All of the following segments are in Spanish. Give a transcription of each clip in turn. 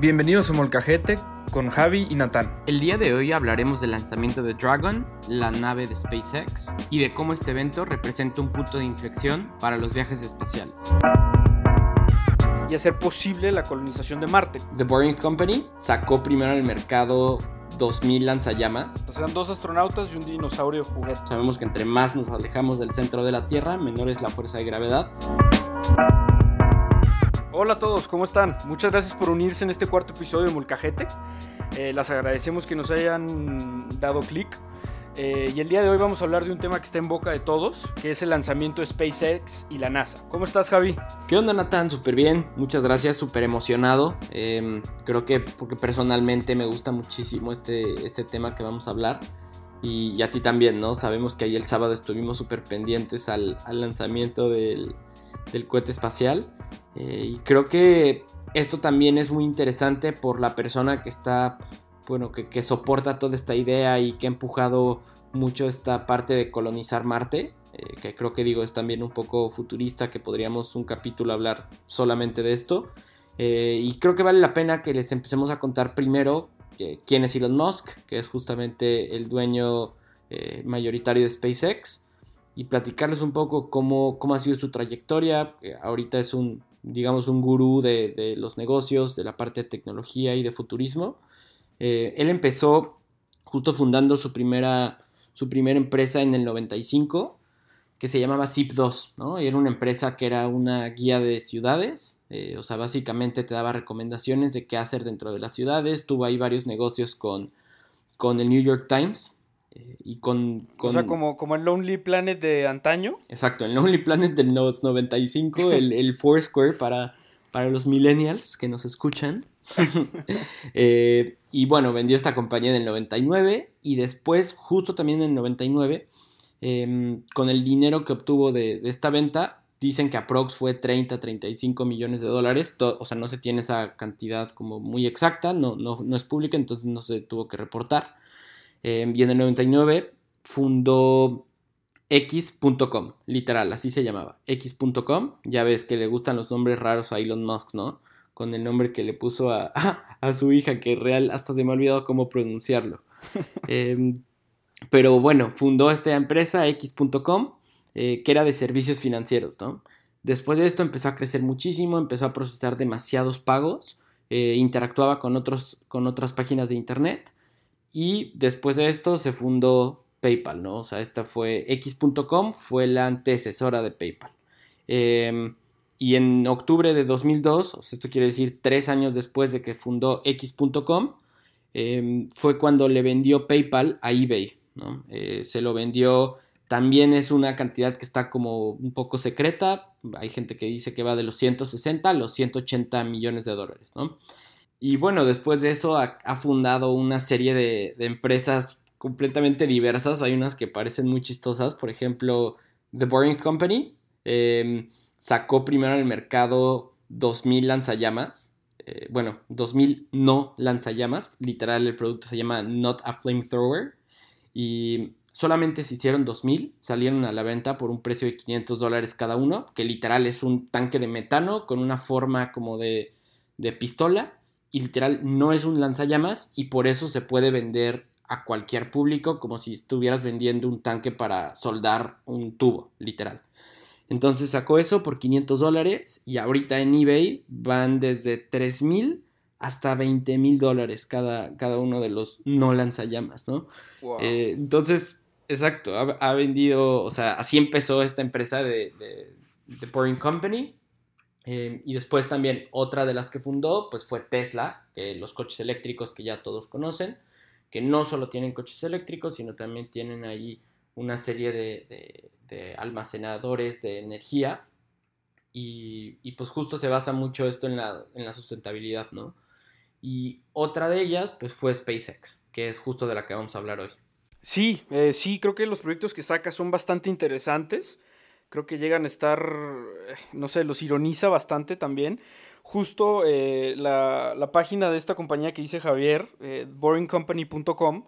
Bienvenidos a Molcajete con Javi y Natán. El día de hoy hablaremos del lanzamiento de Dragon, la nave de SpaceX, y de cómo este evento representa un punto de inflexión para los viajes espaciales. Y hacer posible la colonización de Marte. The Boring Company sacó primero al mercado 2000 lanzallamas. Serán dos astronautas y un dinosaurio juguete. Sabemos que entre más nos alejamos del centro de la Tierra, menor es la fuerza de gravedad. Hola a todos, ¿cómo están? Muchas gracias por unirse en este cuarto episodio de Mulcajete. Eh, las agradecemos que nos hayan dado clic. Eh, y el día de hoy vamos a hablar de un tema que está en boca de todos, que es el lanzamiento de SpaceX y la NASA. ¿Cómo estás, Javi? ¿Qué onda, Nathan? Súper bien, muchas gracias, súper emocionado. Em, creo que porque personalmente me gusta muchísimo este, este tema que vamos a hablar. Y, y a ti también, ¿no? Sabemos que ahí el sábado estuvimos súper pendientes al, lanzamiento del, del cohete espacial. Eh, y creo que esto también es muy interesante por la persona que está, bueno, que, soporta toda esta idea y que ha empujado mucho esta parte de colonizar Marte. Eh, que creo que digo es también un poco futurista, que podríamos un capítulo hablar solamente de esto. Eh, y creo que vale la pena que les empecemos a contar primero quién es Elon Musk, que es justamente el dueño mayoritario de SpaceX y platicarles un poco cómo, cómo ha sido su trayectoria. ahorita es un, digamos, un gurú de, los negocios, de la parte de tecnología y de futurismo. Eh, él empezó justo fundando su primera, su primera empresa en el 95 que se llamaba ZIP2, ¿no? Y era una empresa que era una guía de ciudades, eh, o sea, básicamente te daba recomendaciones de qué hacer dentro de las ciudades, tuvo ahí varios negocios con, con el New York Times, eh, y con, O sea, como, como el Lonely Planet de antaño. Exacto, el Lonely Planet del 95, el, el Foursquare para, para los millennials que nos escuchan. Eh, y bueno, vendió esta compañía en el 99 y después, justo también en el 99, em, con el dinero que obtuvo de, esta venta, dicen que aprox fue 30, 35 millones de dólares. o sea, no se tiene esa cantidad como muy exacta, no, no, no es pública, entonces no se tuvo que reportar. Em, y en el 99 fundó X.com, literal, así se llamaba, X.com. Ya ves que le gustan los nombres raros a Elon Musk, ¿no? Con el nombre que le puso a, a su hija, que real hasta se me ha olvidado cómo pronunciarlo. Em, pero bueno, fundó esta empresa X.com, eh, que era de servicios financieros, ¿no? Después de esto empezó a crecer muchísimo, empezó a procesar demasiados pagos, eh, interactuaba con, otros, con otras páginas de internet y después de esto se fundó PayPal, ¿no? O sea, esta fue X.com, fue la antecesora de PayPal. Em, y en octubre de 2002, o sea, esto quiere decir tres años después de que fundó X.com, em, fue cuando le vendió PayPal a eBay, ¿no? Eh, se lo vendió, también es una cantidad que está como un poco secreta, hay gente que dice que va de los 160 a los 180 millones de dólares, ¿no? Y bueno, después de eso ha, fundado una serie de, empresas completamente diversas. Hay unas que parecen muy chistosas. Por ejemplo, The Boring Company em, sacó primero al mercado 2000 lanzallamas. Eh, bueno, 2000 no lanzallamas. Literal, el producto se llama Not a Flamethrower. Y solamente se hicieron 2000. Salieron a la venta por un precio de 500 dólares cada uno. Que literal es un tanque de metano con una forma como de, de pistola y literal no es un lanzallamas y por eso se puede vender a cualquier público como si estuvieras vendiendo un tanque para soldar un tubo, literal. Entonces sacó eso por 500 dólares y ahorita en eBay van desde 3 mil hasta 20 mil dólares cada, cada uno de los no lanzallamas, ¿no? Eh, entonces, exacto, ha, vendido, o sea, así empezó esta empresa de, de, de Pouring Company Em, y después también otra de las que fundó pues fue Tesla, los coches eléctricos que ya todos conocen, que no solo tienen coches eléctricos, sino también tienen ahí una serie de, almacenadores de energía. Y, pues justo se basa mucho esto en la, en la sustentabilidad, ¿no? Y otra de ellas pues fue SpaceX, que es justo de la que vamos a hablar hoy. Sí, eh, sí, creo que los proyectos que saca son bastante interesantes creo que llegan a estar, no sé, los ironiza bastante también. Justo eh, la, página de esta compañía que dice Javier, eh, boringcompany.com,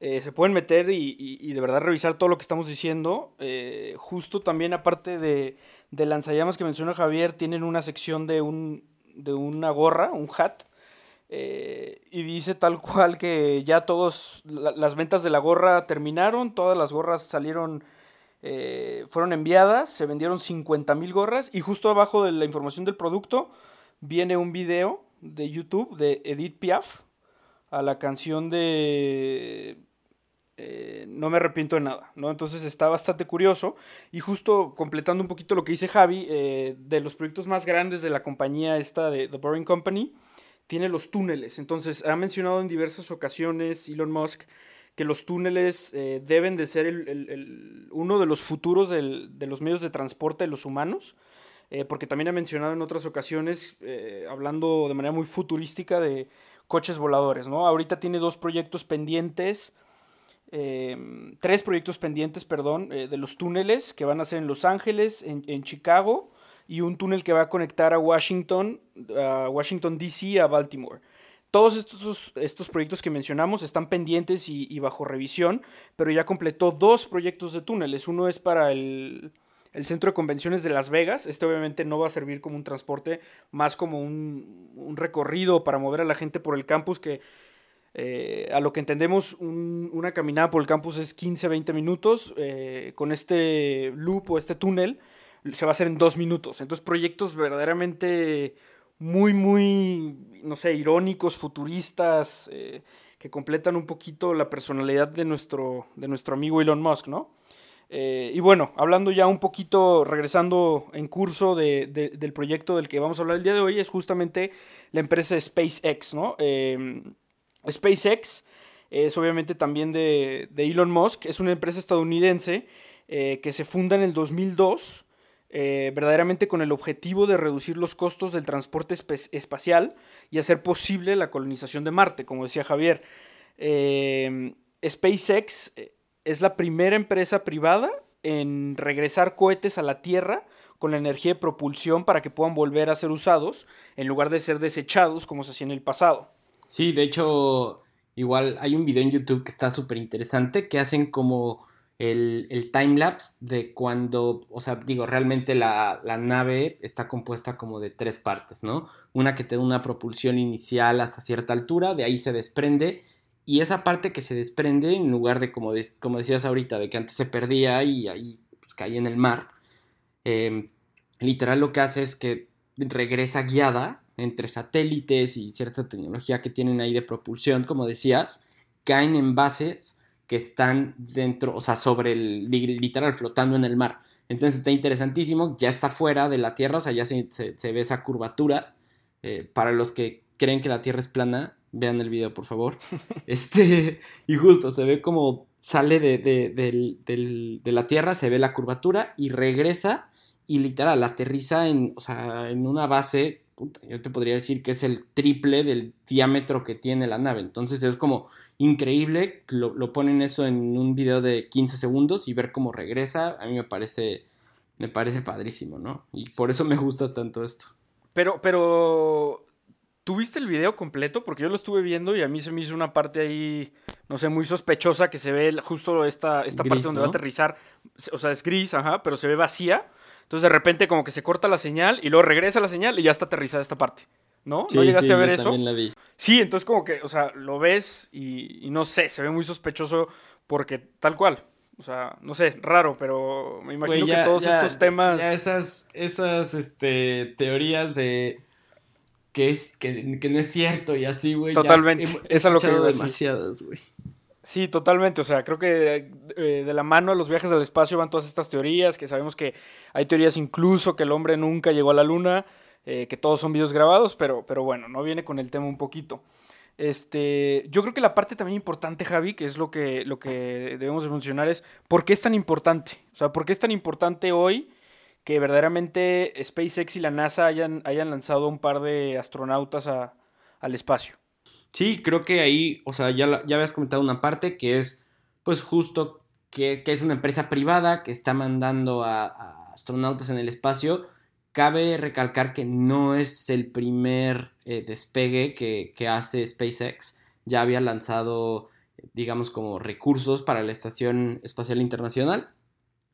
eh, se pueden meter y, de verdad revisar todo lo que estamos diciendo. justo también aparte de, lanzallamas que menciona Javier, tienen una sección de, un, de una gorra, un hat, Eh, y dice tal cual que ya todos, las ventas de la gorra terminaron, todas las gorras salieron, eh, fueron enviadas, se vendieron 50 mil gorras y justo abajo de la información del producto viene un video de YouTube de Edith Piaf a la canción de eh, No me arrepiento de nada, ¿no? Entonces está bastante curioso y justo completando un poquito lo que dice Javi, de los proyectos más grandes de la compañía esta de The Boring Company, tiene los túneles. Entonces, ha mencionado en diversas ocasiones Elon Musk que los túneles eh, deben de ser el, uno de los futuros de los medios de transporte de los humanos, eh, porque también ha mencionado en otras ocasiones, eh, hablando de manera muy futurística, de coches voladores. ¿no? Ahorita tiene dos proyectos pendientes, tres proyectos pendientes, perdón, de los túneles que van a ser en Los Ángeles, en, en Chicago y un túnel que va a conectar a Washington, a Washington DC a Baltimore. Todos estos, estos proyectos que mencionamos están pendientes y, bajo revisión, pero ya completó dos proyectos de túneles. Uno es para el, centro de convenciones de Las Vegas. Este obviamente no va a servir como un transporte, más como un, recorrido para mover a la gente por el campus que... Eh, a lo que entendemos, una caminada por el campus es 15-20 minutos. Eh, con este loop o este túnel, se va a hacer en dos minutos. Entonces, proyectos verdaderamente muy, muy, no sé, irónicos, futuristas, eh, que completan un poquito la personalidad de nuestro, de nuestro amigo Elon Musk, ¿no? Eh, y bueno, hablando ya un poquito, regresando en curso del proyecto del que vamos a hablar el día de hoy, es justamente la empresa SpaceX, ¿no? Eh, SpaceX es obviamente también de, de, Elon Musk, es una empresa estadounidense que se funda en el 2002 eh, verdaderamente con el objetivo de reducir los costos del transporte espacial y hacer posible la colonización de Marte, como decía Javier. Eh, SpaceX eh, es la primera empresa privada en regresar cohetes a la Tierra con la energía de propulsión para que puedan volver a ser usados en lugar de ser desechados como se hacía en el pasado. Sí, de hecho, igual hay un video en YouTube que está súper interesante que hacen como el, el timelapse de cuando, o sea, digo, realmente la, nave está compuesta como de tres partes, ¿no? Una que te da una propulsión inicial hasta cierta altura, de ahí se desprende, y esa parte que se desprende, en lugar de, como, como decías ahorita, de que antes se perdía y ahí pues, caía en el mar, em, literal lo que hace es que regresa guiada entre satélites y cierta tecnología que tienen ahí de propulsión, como decías, caen en bases que están dentro, o sea, sobre el literal flotando en el mar. Entonces está interesantísimo, ya está fuera de la Tierra, o sea, ya se, ve esa curvatura. Eh, para los que creen que la Tierra es plana, vean el video, por favor. este, y justo, se ve como sale de, de, la Tierra, se ve la curvatura y regresa y literal aterriza en, o sea, en una base, yo te podría decir que es el triple del diámetro que tiene la nave. Entonces es como increíble. Lo, ponen eso en un video de 15 segundos y ver cómo regresa, a mí me parece, me parece padrísimo, ¿no? Y por eso me gusta tanto esto. Pero, pero, ¿tuviste el video completo? Porque yo lo estuve viendo y a mí se me hizo una parte ahí, no sé, muy sospechosa que se ve justo esta, esta parte donde va a aterrizar. O sea, es gris, ajá, pero se ve vacía. Entonces de repente como que se corta la señal y luego regresa la señal y ya está aterrizada esta parte. ¿no? ¿No llegaste a ver eso? También la vi. Sí, entonces como que, o sea, lo ves y, no sé, se ve muy sospechoso porque tal cual. O sea, no sé, raro, pero me imagino que todos estos temas. Ya esas, esas este, teorías de que es que, no es cierto y así, güey. Totalmente. Esa es lo que demasiadas, güey. Sí, totalmente. O sea, creo que eh, de la mano a los viajes al espacio van todas estas teorías, que sabemos que hay teorías incluso que el hombre nunca llegó a la luna. Eh, que todos son videos grabados, pero, pero bueno, no viene con el tema un poquito. Este, yo creo que la parte también importante, Javi, que es lo que, lo que debemos de mencionar, es por qué es tan importante. O sea, por qué es tan importante hoy que verdaderamente SpaceX y la NASA hayan, hayan lanzado un par de astronautas al espacio. Sí, creo que ahí, o sea, ya, ya habías comentado una parte que es, pues justo que, es una empresa privada que está mandando a astronautas en el espacio Cabe recalcar que no es el primer eh, despegue que, hace SpaceX. Ya había lanzado, digamos, como recursos para la Estación Espacial Internacional,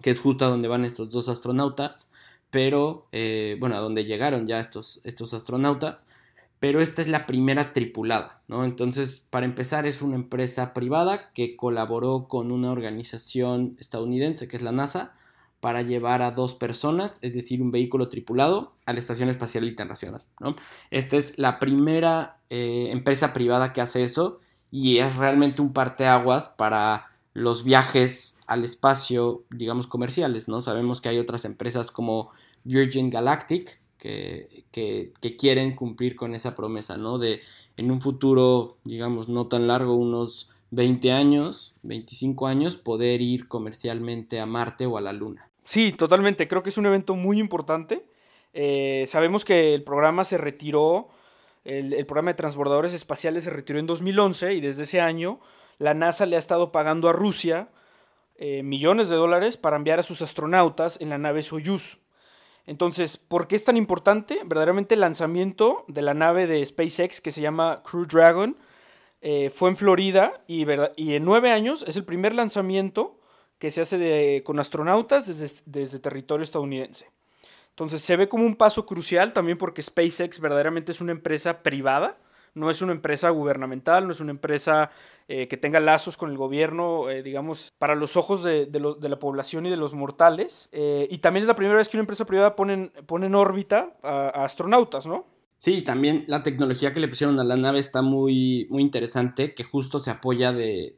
que es justo a donde van estos dos astronautas, pero, eh, bueno, a donde llegaron ya estos, estos astronautas. Pero esta es la primera tripulada, ¿no? Entonces, para empezar, es una empresa privada que colaboró con una organización estadounidense que es la NASA para llevar a dos personas, es decir, un vehículo tripulado, a la Estación Espacial Internacional, ¿no? Esta es la primera eh, empresa privada que hace eso y es realmente un parteaguas para los viajes al espacio, digamos, comerciales, ¿no? Sabemos que hay otras empresas como Virgin Galactic, que, quieren cumplir con esa promesa, ¿no? De en un futuro, digamos, no tan largo, unos 20 años, 25 años, poder ir comercialmente a Marte o a la Luna. Sí, totalmente. Creo que es un evento muy importante. Eh, sabemos que el programa se retiró, el, el, programa de transbordadores espaciales se retiró en 2011 y desde ese año la NASA le ha estado pagando a Rusia eh, millones de dólares para enviar a sus astronautas en la nave Soyuz. Entonces, ¿por qué es tan importante? Verdaderamente el lanzamiento de la nave de SpaceX que se llama Crew Dragon eh, fue en Florida y, en nueve años es el primer lanzamiento que se hace con astronautas desde territorio estadounidense. Entonces se ve como un paso crucial también porque SpaceX verdaderamente es una empresa privada no es una empresa gubernamental, no es una empresa eh, que tenga lazos con el gobierno, eh, digamos, para los ojos de, la población y de los mortales. Eh, y también es la primera vez que una empresa privada pone, pone en órbita a, astronautas, ¿no? Sí, también la tecnología que le pusieron a la nave está muy, muy interesante, que justo se apoya de,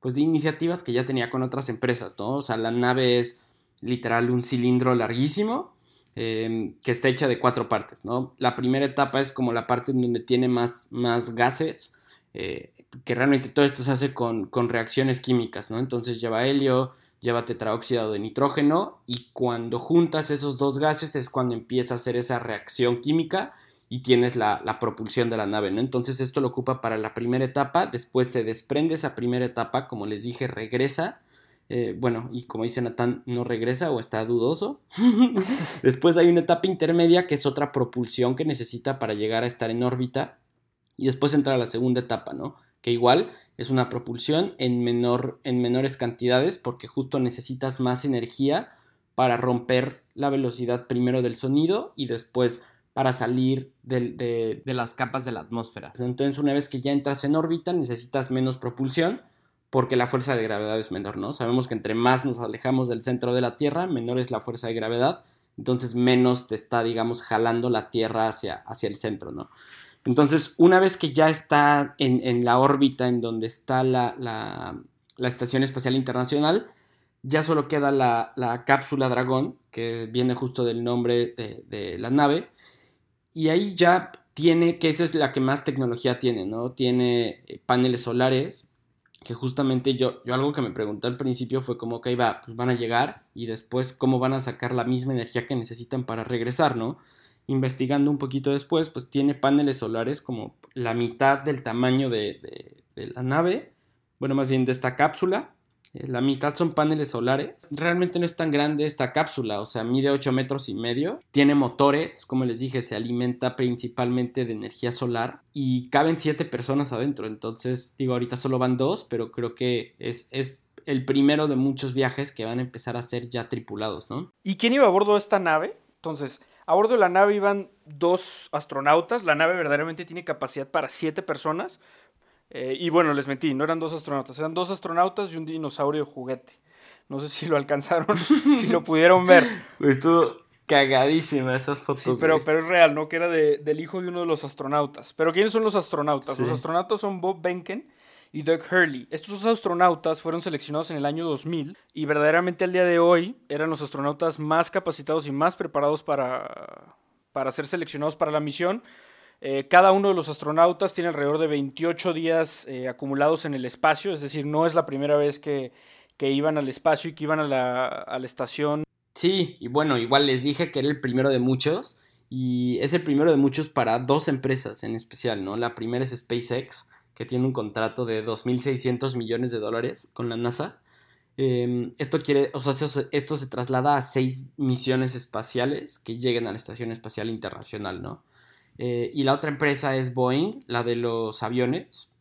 pues, de iniciativas que ya tenía con otras empresas, ¿no? O sea, la nave es literal un cilindro larguísimo Em, que está hecha de cuatro partes, ¿no? La primera etapa es como la parte en donde tiene más, más gases, eh, que realmente todo esto se hace con, reacciones químicas, ¿no? Entonces lleva helio, lleva tetraóxido de nitrógeno y cuando juntas esos dos gases es cuando empieza a hacer esa reacción química y tienes la, la, propulsión de la nave, ¿no? Entonces esto lo ocupa para la primera etapa, después se desprende esa primera etapa, como les dije, regresa eh, bueno, y como dice Natán, no regresa o está dudoso. Después hay una etapa intermedia que es otra propulsión que necesita para llegar a estar en órbita. Y después entra la segunda etapa, ¿no? Que igual es una propulsión en, menor, en menores cantidades porque justo necesitas más energía para romper la velocidad primero del sonido y después para salir de las capas de la atmósfera. Entonces una vez que ya entras en órbita necesitas menos propulsión porque la fuerza de gravedad es menor, ¿no? Sabemos que entre más nos alejamos del centro de la Tierra, menor es la fuerza de gravedad, entonces menos te está, digamos, jalando la Tierra hacia, hacia el centro, ¿no? Entonces, una vez que ya está en, la órbita en donde está la, la, Estación Espacial Internacional, ya solo queda la, la, cápsula Dragón, que viene justo del nombre de, de la nave, y ahí ya tiene, que esa es la que más tecnología tiene, ¿no? Tiene eh, paneles solares, que justamente yo, yo algo que me pregunté al principio fue como, ok, va, pues van a llegar y después cómo van a sacar la misma energía que necesitan para regresar, ¿no? Investigando un poquito después, pues tiene paneles solares como la mitad del tamaño de, de la nave, bueno, más bien de esta cápsula, la mitad son paneles solares. Realmente no es tan grande esta cápsula, o sea, mide 8 metros y medio. Tiene motores, como les dije, se alimenta principalmente de energía solar y caben 7 personas adentro. Entonces, digo, ahorita solo van dos, pero creo que es, es el primero de muchos viajes que van a empezar a ser ya tripulados, ¿no? ¿Y quién iba a bordo de esta nave? Entonces, a bordo de la nave iban dos astronautas. La nave verdaderamente tiene capacidad para 7 personas. Eh, y bueno, les mentí, no eran dos astronautas, eran dos astronautas y un dinosaurio juguete. No sé si lo alcanzaron, si lo pudieron ver. Estuvo cagadísima esas fotos. Sí, pero, pero es real, ¿no? Que era del hijo de uno de los astronautas. Pero ¿quiénes son los astronautas? Los astronautas son Bob Behnken y Doug Hurley. Estos dos astronautas fueron seleccionados en el año 2000 y verdaderamente al día de hoy eran los astronautas más capacitados y más preparados para, para ser seleccionados para la misión. Eh, cada uno de los astronautas tiene alrededor de 28 días eh, acumulados en el espacio, es decir, no es la primera vez que, iban al espacio y que iban a la, estación. Sí, y bueno, igual les dije que era el primero de muchos, y es el primero de muchos para dos empresas en especial, ¿no? La primera es SpaceX, que tiene un contrato de 2.600 millones de dólares con la NASA. Em, esto quiere, o sea, esto se traslada a seis misiones espaciales que lleguen a la Estación Espacial Internacional, ¿no? Eh, y la otra empresa es Boeing, la de los aviones,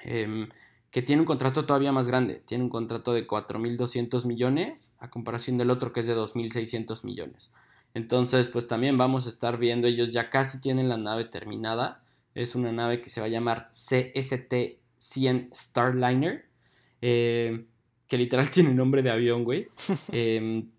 em, que tiene un contrato todavía más grande. Tiene un contrato de 4.200 millones a comparación del otro que es de 2.600 millones. Entonces, pues también vamos a estar viendo, ellos ya casi tienen la nave terminada. Es una nave que se va a llamar CST-100 Starliner. Eh, que literal tiene nombre de avión, güey.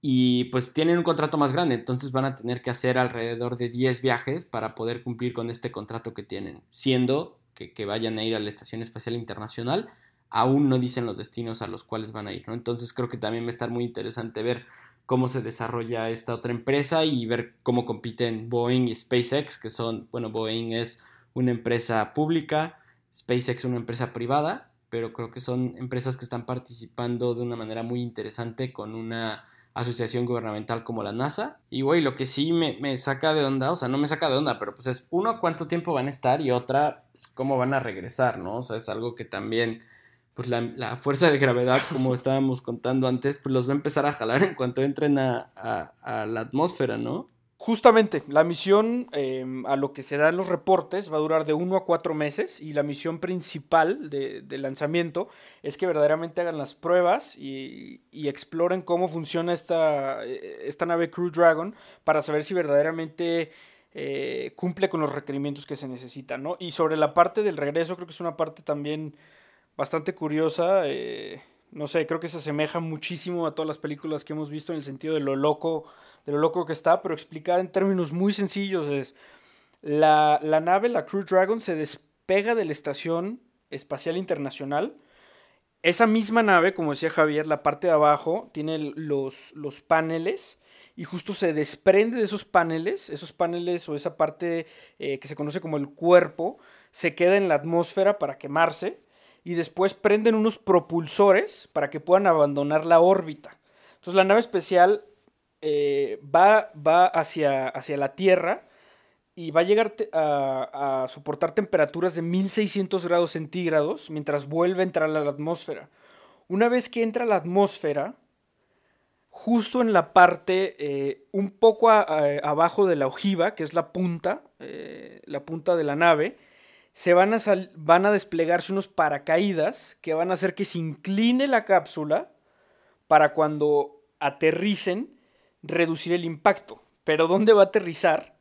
Y pues tienen un contrato más grande, entonces van a tener que hacer alrededor de 10 viajes para poder cumplir con este contrato que tienen. Siendo que, que vayan a ir a la Estación Espacial Internacional, aún no dicen los destinos a los cuales van a ir, ¿no? Entonces creo que también va a estar muy interesante ver cómo se desarrolla esta otra empresa y ver cómo compiten Boeing y SpaceX, que son, bueno, Boeing es una empresa pública, SpaceX una empresa privada, pero creo que son empresas que están participando de una manera muy interesante con una asociación gubernamental como la NASA. Y güey, lo que sí me, me, saca de onda, o sea, no me saca de onda, pero pues es uno, cuánto tiempo van a estar y otra, pues, cómo van a regresar, ¿no? O sea, es algo que también pues la, fuerza de gravedad, como estábamos contando antes, pues los va a empezar a jalar en cuanto entren a, la atmósfera, ¿no? Justamente, la misión, em, a lo que se dan los reportes, va a durar de uno a cuatro meses y la misión principal de, lanzamiento es que verdaderamente hagan las pruebas y, exploren cómo funciona esta, esta, nave Crew Dragon para saber si verdaderamente eh, cumple con los requerimientos que se necesitan, ¿no? Y sobre la parte del regreso, creo que es una parte también bastante curiosa. Eh, no sé, creo que se asemeja muchísimo a todas las películas que hemos visto en el sentido de lo loco, de lo loco que está, pero explicada en términos muy sencillos es la, nave, la Crew Dragon, se despega de la Estación Espacial Internacional. Esa misma nave, como decía Javier, la parte de abajo tiene los, los paneles y justo se desprende de esos paneles, esos paneles o esa parte eh, que se conoce como el cuerpo, se queda en la atmósfera para quemarse y después prenden unos propulsores para que puedan abandonar la órbita. Entonces la nave especial eh, va, va hacia, hacia, la Tierra y va a llegar a, soportar temperaturas de 1600 grados centígrados mientras vuelve a entrar a la atmósfera. Una vez que entra a la atmósfera, justo en la parte eh, un poco abajo de la ojiva, que es la punta, eh, la punta de la nave, se van a, desplegarse unos paracaídas que van a hacer que se incline la cápsula para cuando aterricen reducir el impacto. Pero ¿dónde va a aterrizar?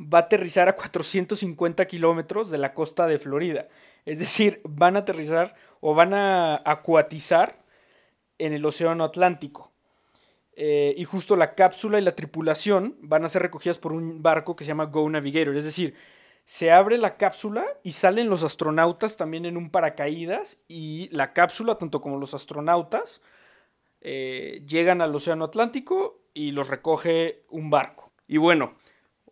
Va a aterrizar a 450 kilómetros de la costa de Florida. Es decir, van a aterrizar o van a acuatizar en el Océano Atlántico. Eh, y justo la cápsula y la tripulación van a ser recogidas por un barco que se llama Go Navigator. Es decir, se abre la cápsula y salen los astronautas también en un paracaídas y la cápsula, tanto como los astronautas, eh, llegan al Océano Atlántico y los recoge un barco. Y bueno,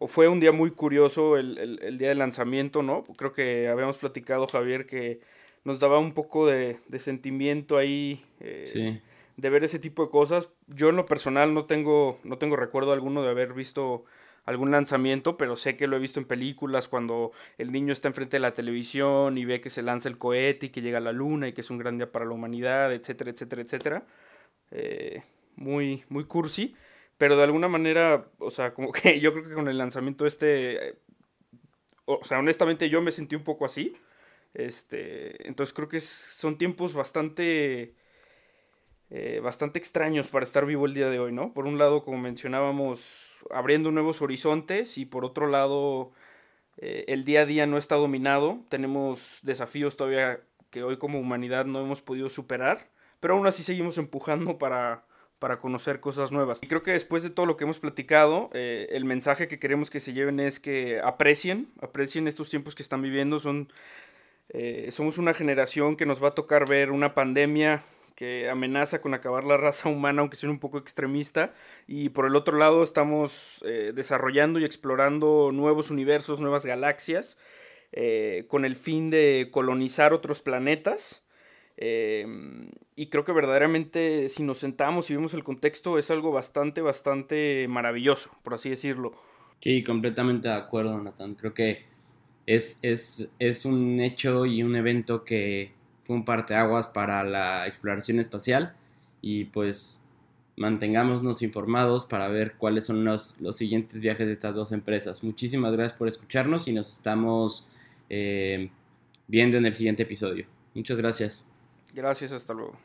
fue un día muy curioso el, día de lanzamiento, ¿no? Creo que habíamos platicado, Javier, que nos daba un poco de, sentimiento ahí eh, de ver ese tipo de cosas. Yo en lo personal no tengo, no tengo recuerdo alguno de haber visto algún lanzamiento, pero sé que lo he visto en películas cuando el niño está enfrente de la televisión y ve que se lanza el cohete y que llega a la luna y que es un gran día para la humanidad, etcétera, etcétera, etcétera. Eh, muy, muy cursi, pero de alguna manera, o sea, como que yo creo que con el lanzamiento este, eh, o sea, honestamente yo me sentí un poco así. Este, entonces creo que son tiempos bastante eh, bastante extraños para estar vivo el día de hoy, ¿no? Por un lado, como mencionábamos, abriendo nuevos horizontes y por otro lado, eh, el día a día no está dominado. Tenemos desafíos todavía que hoy como humanidad no hemos podido superar, pero aún así seguimos empujando para, para conocer cosas nuevas. Y creo que después de todo lo que hemos platicado, eh, el mensaje que queremos que se lleven es que aprecien, aprecien estos tiempos que están viviendo. Son, somos una generación que nos va a tocar ver una pandemia que amenaza con acabar la raza humana, aunque sea un poco extremista. Y por el otro lado estamos eh, desarrollando y explorando nuevos universos, nuevas galaxias, eh, con el fin de colonizar otros planetas. Em, y creo que verdaderamente si nos sentamos y vemos el contexto es algo bastante, bastante maravilloso, por así decirlo. Sí, completamente de acuerdo, Nathan. Creo que es, es, es un hecho y un evento que fue un parteaguas para la exploración espacial y pues mantengámonos informados para ver cuáles son los, los siguientes viajes de estas dos empresas. Muchísimas gracias por escucharnos y nos estamos eh, viendo en el siguiente episodio. Muchas gracias. Gracias, hasta luego.